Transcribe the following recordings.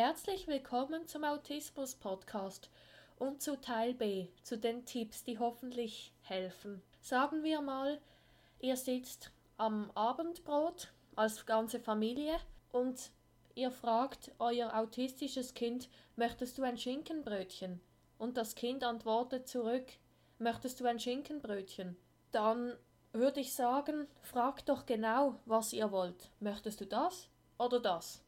Herzlich willkommen zum Autismus Podcast und zu Teil B, zu den Tipps, die hoffentlich helfen. Sagen wir mal, ihr sitzt am Abendbrot als ganze Familie und ihr fragt euer autistisches Kind, möchtest du ein Schinkenbrötchen? Und das Kind antwortet zurück, möchtest du ein Schinkenbrötchen? Dann würde ich sagen, fragt doch genau, was ihr wollt. Möchtest du das oder das?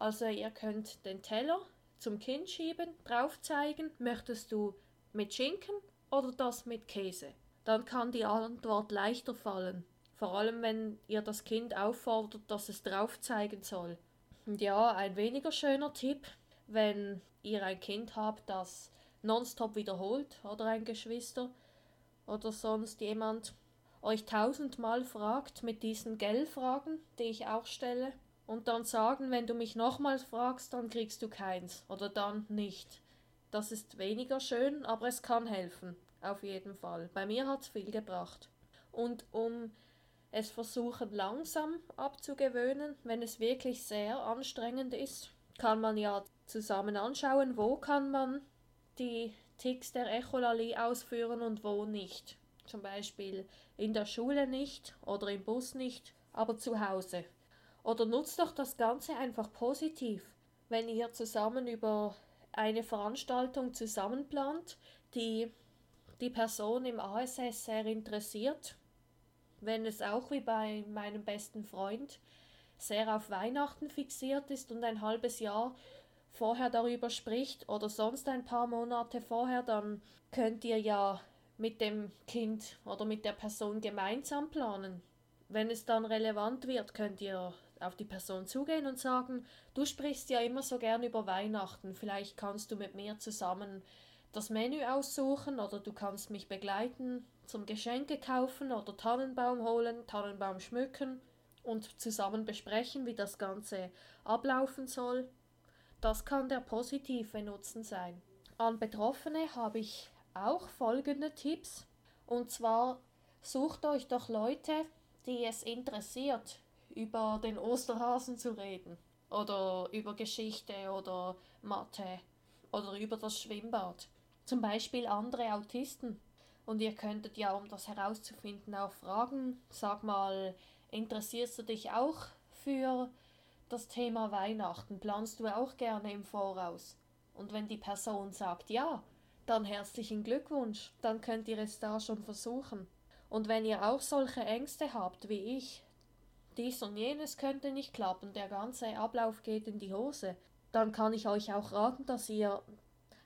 Also ihr könnt den Teller zum Kind schieben, drauf zeigen, möchtest du mit Schinken oder das mit Käse? Dann kann die Antwort leichter fallen. Vor allem wenn ihr das Kind auffordert, dass es drauf zeigen soll. Und ja, ein weniger schöner Tipp, wenn ihr ein Kind habt, das nonstop wiederholt oder ein Geschwister oder sonst jemand euch tausendmal fragt mit diesen Gell-Fragen, die ich auch stelle, und dann sagen, wenn du mich nochmals fragst, dann kriegst du keins oder dann nicht. Das ist weniger schön, aber es kann helfen, auf jeden Fall. Bei mir hat es viel gebracht. Und um es versuchen langsam abzugewöhnen, wenn es wirklich sehr anstrengend ist, kann man ja zusammen anschauen, wo kann man die Ticks der Echolali ausführen und wo nicht. Zum Beispiel in der Schule nicht oder im Bus nicht, aber zu Hause. Oder nutzt doch das Ganze einfach positiv, wenn ihr zusammen über eine Veranstaltung zusammenplant, die die Person im ASS sehr interessiert, wenn es auch wie bei meinem besten Freund sehr auf Weihnachten fixiert ist und ein halbes Jahr vorher darüber spricht oder sonst ein paar Monate vorher, dann könnt ihr ja mit dem Kind oder mit der Person gemeinsam planen. Wenn es dann relevant wird, könnt ihr auf die Person zugehen und sagen, du sprichst ja immer so gern über Weihnachten, vielleicht kannst du mit mir zusammen das Menü aussuchen oder du kannst mich begleiten zum Geschenke kaufen oder Tannenbaum holen, Tannenbaum schmücken und zusammen besprechen, wie das Ganze ablaufen soll. Das kann der positive Nutzen sein. An Betroffene habe ich auch folgende Tipps. Und zwar sucht euch doch Leute, die es interessiert, über den Osterhasen zu reden. Oder über Geschichte oder Mathe oder über das Schwimmbad. Zum Beispiel andere Autisten. Und ihr könntet ja, um das herauszufinden, auch fragen, sag mal, interessierst du dich auch für das Thema Weihnachten planst du auch gerne im Voraus. Und wenn die Person sagt ja, dann herzlichen Glückwunsch, dann könnt ihr es da schon versuchen. Und wenn ihr auch solche Ängste habt wie ich, dies und jenes könnte nicht klappen, der ganze Ablauf geht in die Hose, dann kann ich euch auch raten, dass ihr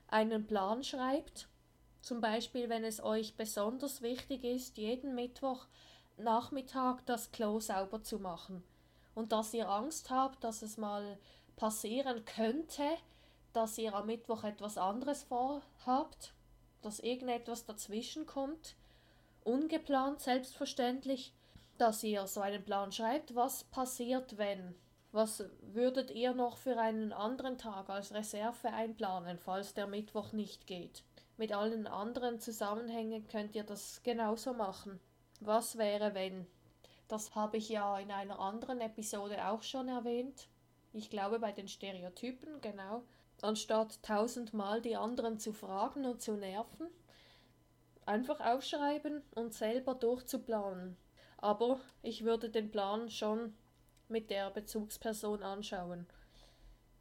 einen Plan schreibt. Zum Beispiel, wenn es euch besonders wichtig ist, jeden Mittwoch Nachmittag das Klo sauber zu machen. Und dass ihr Angst habt, dass es mal passieren könnte, dass ihr am Mittwoch etwas anderes vorhabt, dass irgendetwas dazwischen kommt, ungeplant selbstverständlich, dass ihr so einen Plan schreibt, was passiert, wenn. Was würdet ihr noch für einen anderen Tag als Reserve einplanen, falls der Mittwoch nicht geht? Mit allen anderen Zusammenhängen könnt ihr das genauso machen. Was wäre, wenn das habe ich ja in einer anderen Episode auch schon erwähnt. Ich glaube bei den Stereotypen, genau. Anstatt tausendmal die anderen zu fragen und zu nerven, einfach aufschreiben und selber durchzuplanen. Aber ich würde den Plan schon mit der Bezugsperson anschauen.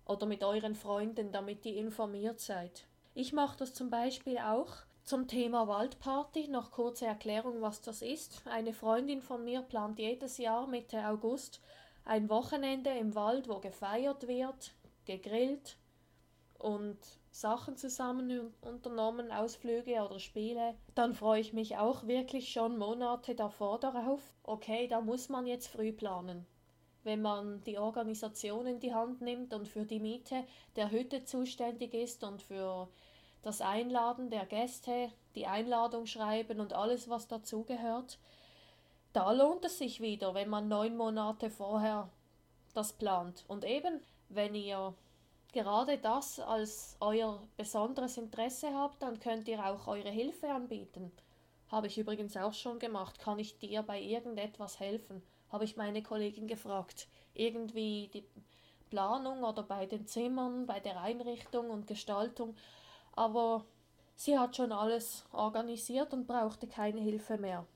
Oder mit euren Freunden, damit ihr informiert seid. Ich mache das zum Beispiel auch zum Thema Waldparty noch kurze Erklärung, was das ist. Eine Freundin von mir plant jedes Jahr Mitte August ein Wochenende im Wald, wo gefeiert wird, gegrillt und Sachen zusammen unternommen, Ausflüge oder Spiele. Dann freue ich mich auch wirklich schon Monate davor darauf. Okay, da muss man jetzt früh planen. Wenn man die Organisation in die Hand nimmt und für die Miete der Hütte zuständig ist und für das Einladen der Gäste, die Einladung schreiben und alles, was dazugehört. Da lohnt es sich wieder, wenn man neun Monate vorher das plant. Und eben, wenn ihr gerade das als euer besonderes Interesse habt, dann könnt ihr auch eure Hilfe anbieten. Habe ich übrigens auch schon gemacht. Kann ich dir bei irgendetwas helfen? Habe ich meine Kollegin gefragt. Irgendwie die Planung oder bei den Zimmern, bei der Einrichtung und Gestaltung, aber sie hat schon alles organisiert und brauchte keine Hilfe mehr.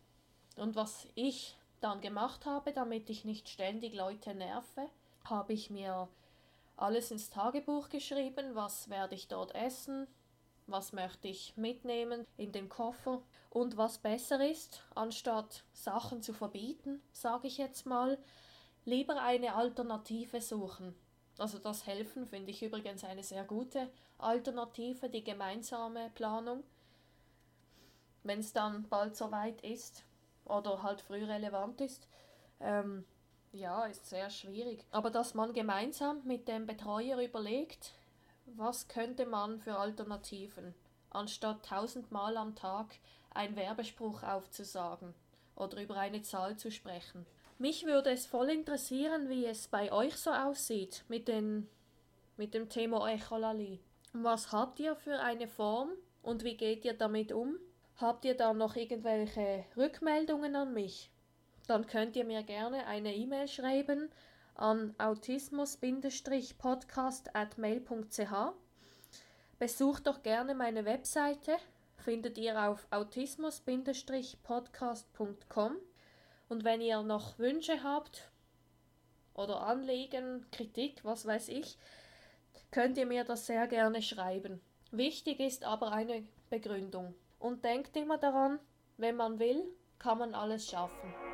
Und was ich dann gemacht habe, damit ich nicht ständig Leute nerve, habe ich mir alles ins Tagebuch geschrieben, was werde ich dort essen, was möchte ich mitnehmen in den Koffer und was besser ist, anstatt Sachen zu verbieten, sage ich jetzt mal, lieber eine Alternative suchen. Also das Helfen finde ich übrigens eine sehr gute Alternative, die gemeinsame Planung. Wenn es dann bald soweit ist oder halt früh relevant ist, ähm, ja, ist sehr schwierig. Aber dass man gemeinsam mit dem Betreuer überlegt, was könnte man für Alternativen, anstatt tausendmal am Tag ein Werbespruch aufzusagen oder über eine Zahl zu sprechen. Mich würde es voll interessieren, wie es bei euch so aussieht mit, den, mit dem Thema Echolali. Was habt ihr für eine Form und wie geht ihr damit um? Habt ihr da noch irgendwelche Rückmeldungen an mich? Dann könnt ihr mir gerne eine E-Mail schreiben an autismus-podcast.mail.ch. Besucht doch gerne meine Webseite, findet ihr auf autismus-podcast.com. Und wenn ihr noch Wünsche habt oder Anliegen, Kritik, was weiß ich, könnt ihr mir das sehr gerne schreiben. Wichtig ist aber eine Begründung. Und denkt immer daran, wenn man will, kann man alles schaffen.